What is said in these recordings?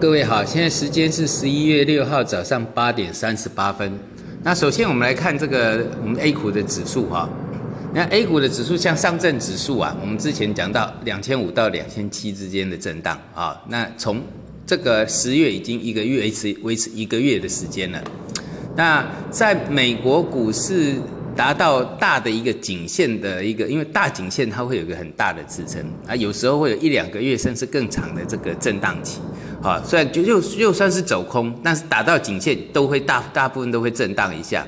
各位好，现在时间是十一月六号早上八点三十八分。那首先我们来看这个我们 A 股的指数哈。那 A 股的指数像上证指数啊，我们之前讲到两千五到两千七之间的震荡啊。那从这个十月已经一个月维持维持一个月的时间了。那在美国股市。达到大的一个颈线的一个，因为大颈线它会有一个很大的支撑啊，有时候会有一两个月甚至更长的这个震荡期，啊，虽然就又又算是走空，但是打到颈线都会大大部分都会震荡一下。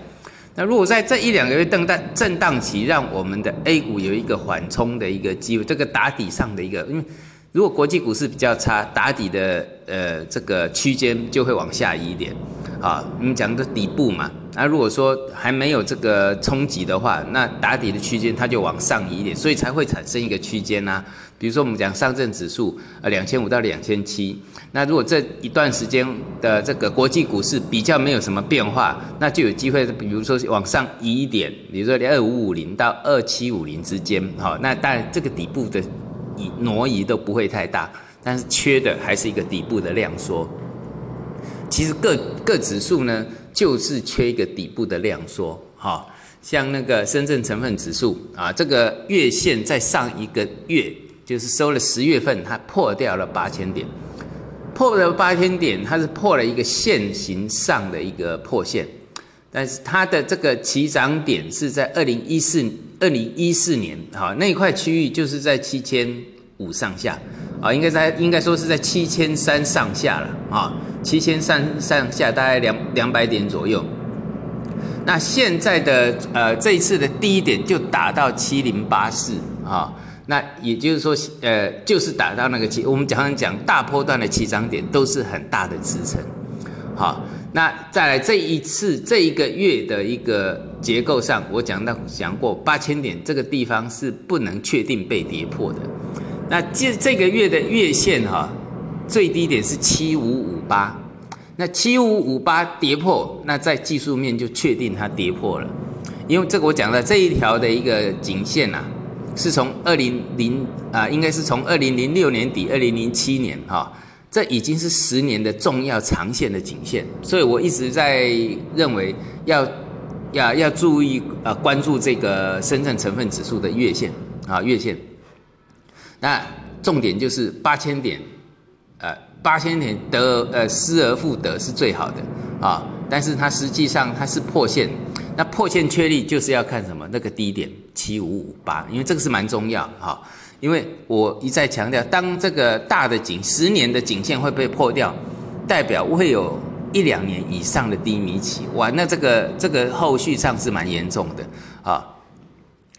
那如果在这一两个月震荡震荡期，让我们的 A 股有一个缓冲的一个机会，这个打底上的一个，因为如果国际股市比较差，打底的呃这个区间就会往下移一点。啊，我们讲的底部嘛，那如果说还没有这个冲击的话，那打底的区间它就往上移一点，所以才会产生一个区间呐。比如说我们讲上证指数，呃，两千五到两千七，那如果这一段时间的这个国际股市比较没有什么变化，那就有机会，比如说往上移一点，比如说二五五零到二七五零之间，好，那当然这个底部的移挪移都不会太大，但是缺的还是一个底部的量缩。其实各各指数呢，就是缺一个底部的量缩，哈，像那个深圳成分指数啊，这个月线在上一个月就是收了十月份，它破掉了八千点，破了八千点，它是破了一个线形上的一个破线，但是它的这个起涨点是在二零一四二零一四年，哈，那一块区域就是在七千五上下。啊，应该在应该说是在七千三上下了啊，七千三上下大概两两百点左右。那现在的呃这一次的低点就打到七零八四啊，那也就是说呃就是打到那个七，我们常常讲大波段的起涨点都是很大的支撑。好，那再来这一次这一个月的一个结构上，我讲到讲过八千点这个地方是不能确定被跌破的。那这这个月的月线哈，最低点是七五五八，那七五五八跌破，那在技术面就确定它跌破了，因为这个我讲的这一条的一个颈线呐，是从二零零啊，应该是从二零零六年底二零零七年哈，这已经是十年的重要长线的颈线，所以我一直在认为要要要注意啊，关注这个深圳成分指数的月线啊月线。那重点就是八千点，呃，八千点得呃失而复得是最好的啊，但是它实际上它是破线，那破线确立就是要看什么那个低点七五五八，因为这个是蛮重要哈，因为我一再强调，当这个大的颈十年的颈线会被破掉，代表会有一两年以上的低迷期，哇，那这个这个后续上是蛮严重的啊。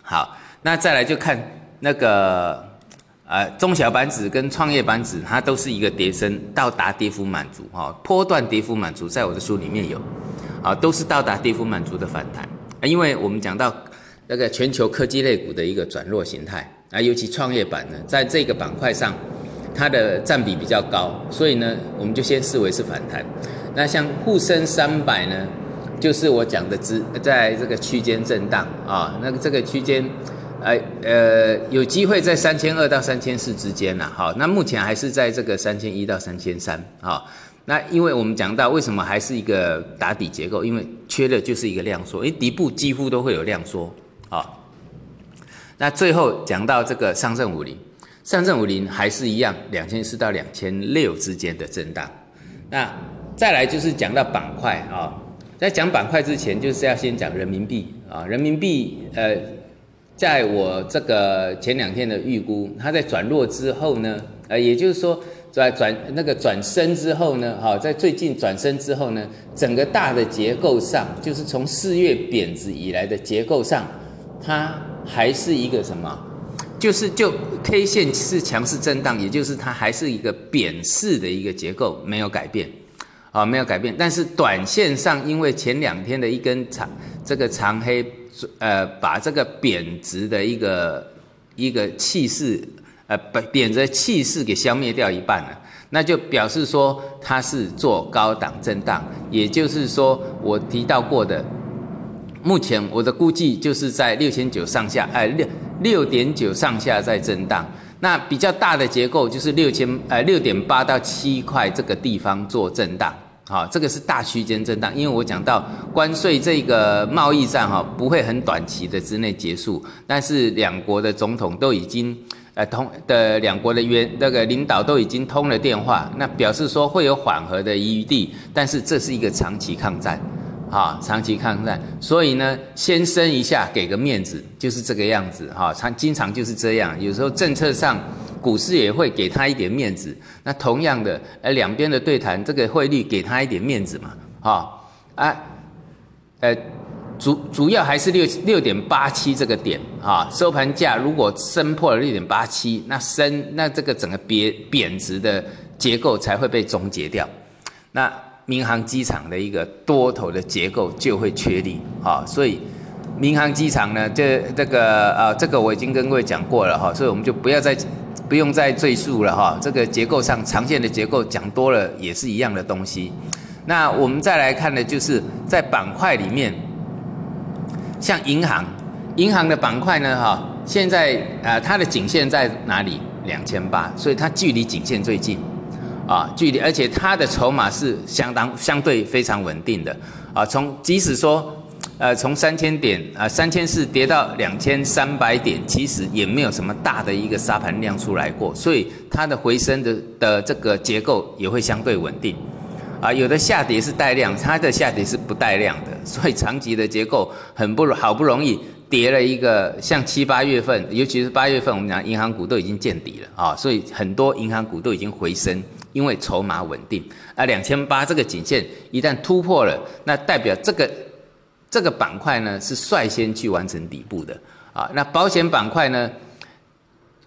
好，那再来就看那个。呃，中小板指跟创业板指，它都是一个跌升到达跌幅满足哈，波段跌幅满足，在我的书里面有，啊，都是到达跌幅满足的反弹，因为我们讲到那个全球科技类股的一个转弱形态啊，尤其创业板呢，在这个板块上，它的占比比较高，所以呢，我们就先视为是反弹。那像沪深三百呢，就是我讲的只在这个区间震荡啊，那个这个区间。哎，呃，有机会在三千二到三千四之间呐，好，那目前还是在这个三千一到三千三，好，那因为我们讲到为什么还是一个打底结构，因为缺的就是一个量缩，因为底部几乎都会有量缩，好，那最后讲到这个上证五零，上证五零还是一样两千四到两千六之间的震荡，那再来就是讲到板块啊，在讲板块之前，就是要先讲人民币啊，人民币呃。在我这个前两天的预估，它在转弱之后呢，呃，也就是说在转那个转升之后呢，哈，在最近转升之后呢，整个大的结构上，就是从四月贬值以来的结构上，它还是一个什么？就是就 K 线是强势震荡，也就是它还是一个贬势的一个结构，没有改变，啊，没有改变。但是短线上，因为前两天的一根长这个长黑。呃，把这个贬值的一个一个气势，呃，贬贬值气势给消灭掉一半了，那就表示说它是做高档震荡，也就是说我提到过的，目前我的估计就是在六千九上下，哎，六六点九上下在震荡。那比较大的结构就是六千呃六点八到七块这个地方做震荡，好，这个是大区间震荡，因为我讲到关税这个贸易战哈不会很短期的之内结束，但是两国的总统都已经呃通的两国的元那个领导都已经通了电话，那表示说会有缓和的余地，但是这是一个长期抗战。啊，长期抗战，所以呢，先升一下，给个面子，就是这个样子。哈，常经常就是这样。有时候政策上，股市也会给他一点面子。那同样的，呃，两边的对谈，这个汇率给他一点面子嘛。哈啊，呃，主主要还是六六点八七这个点。啊，收盘价如果升破了六点八七，那升那这个整个贬贬值的结构才会被终结掉。那。民航机场的一个多头的结构就会确立，哈，所以民航机场呢，这这个呃，这个我已经跟各位讲过了哈，所以我们就不要再不用再赘述了哈。这个结构上常见的结构讲多了也是一样的东西。那我们再来看的就是在板块里面，像银行，银行的板块呢，哈，现在呃它的颈线在哪里？两千八，所以它距离颈线最近。啊，距离，而且它的筹码是相当相对非常稳定的啊。从即使说，呃，从三千点啊，三千四跌到两千三百点，其实也没有什么大的一个沙盘量出来过，所以它的回升的的这个结构也会相对稳定啊。有的下跌是带量，它的下跌是不带量的，所以长期的结构很不好不容易跌了一个，像七八月份，尤其是八月份，我们讲银行股都已经见底了啊，所以很多银行股都已经回升。因为筹码稳定，啊，两千八这个颈线一旦突破了，那代表这个这个板块呢是率先去完成底部的啊。那保险板块呢，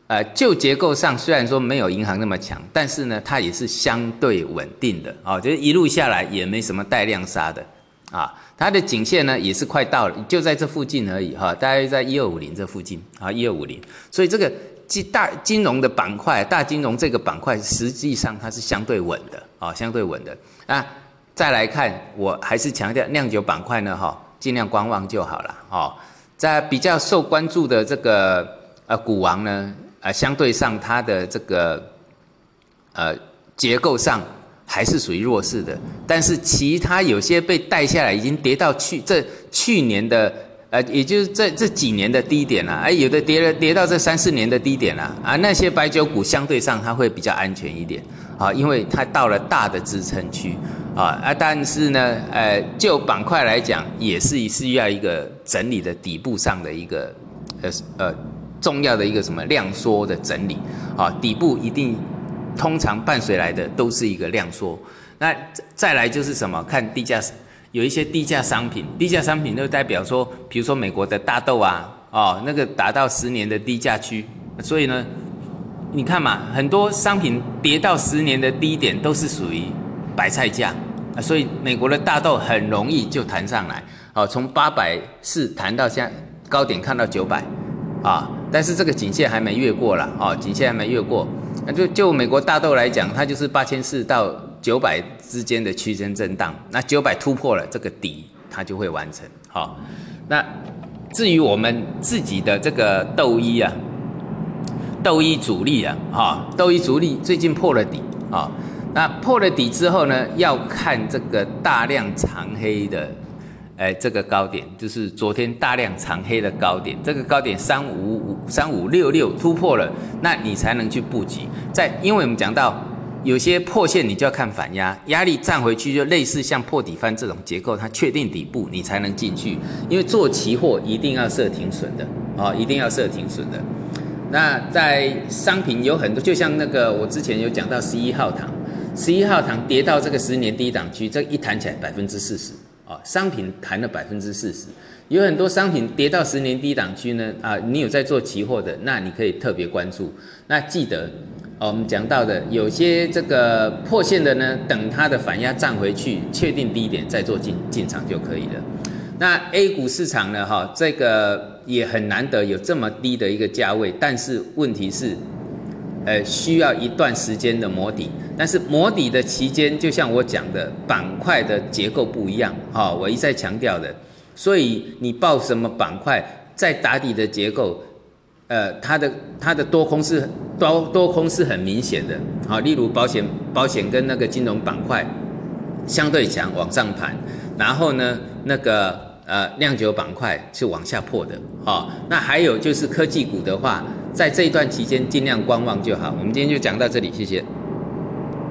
呃，旧结构上虽然说没有银行那么强，但是呢，它也是相对稳定的啊，就是一路下来也没什么带量杀的啊。它的颈线呢也是快到了，就在这附近而已哈，大概在一二五零这附近啊，一二五零，所以这个。金大金融的板块，大金融这个板块实际上它是相对稳的啊，相对稳的啊。再来看，我还是强调酿酒板块呢，哈，尽量观望就好了哦。在比较受关注的这个呃股王呢，呃，相对上它的这个呃结构上还是属于弱势的，但是其他有些被带下来，已经跌到去这去年的。呃，也就是这这几年的低点啦，哎，有的跌了跌到这三四年的低点啦，啊，那些白酒股相对上它会比较安全一点，啊，因为它到了大的支撑区，啊啊，但是呢，呃，就板块来讲，也是需要一个整理的底部上的一个，呃呃，重要的一个什么量缩的整理，啊，底部一定通常伴随来的都是一个量缩，那再来就是什么，看低价。有一些低价商品，低价商品就代表说，比如说美国的大豆啊，哦，那个达到十年的低价区，所以呢，你看嘛，很多商品跌到十年的低点都是属于白菜价，啊，所以美国的大豆很容易就弹上来，哦，从八百四弹到现高点看到九百，啊，但是这个颈线还没越过了，哦，颈线还没越过，就就美国大豆来讲，它就是八千四到。九百之间的区间震荡，那九百突破了这个底，它就会完成。好，那至于我们自己的这个豆一啊，豆一主力啊，哈，豆一主力最近破了底啊，那破了底之后呢，要看这个大量长黑的，哎，这个高点就是昨天大量长黑的高点，这个高点三五五三五六六突破了，那你才能去布局。在，因为我们讲到。有些破线你就要看反压，压力站回去就类似像破底翻这种结构，它确定底部你才能进去。因为做期货一定要设停损的啊，一定要设停损的。那在商品有很多，就像那个我之前有讲到十一号糖，十一号糖跌到这个十年低档区，这一弹起来百分之四十啊，商品弹了百分之四十。有很多商品跌到十年低档区呢啊，你有在做期货的，那你可以特别关注。那记得。哦，我们讲到的有些这个破线的呢，等它的反压站回去，确定低点再做进进场就可以了。那 A 股市场呢，哈，这个也很难得有这么低的一个价位，但是问题是，呃，需要一段时间的磨底。但是磨底的期间，就像我讲的，板块的结构不一样，哈，我一再强调的。所以你报什么板块，在打底的结构。呃，它的它的多空是多多空是很明显的，好，例如保险保险跟那个金融板块相对强往上盘，然后呢，那个呃酿酒板块是往下破的，好，那还有就是科技股的话，在这一段期间尽量观望就好。我们今天就讲到这里，谢谢。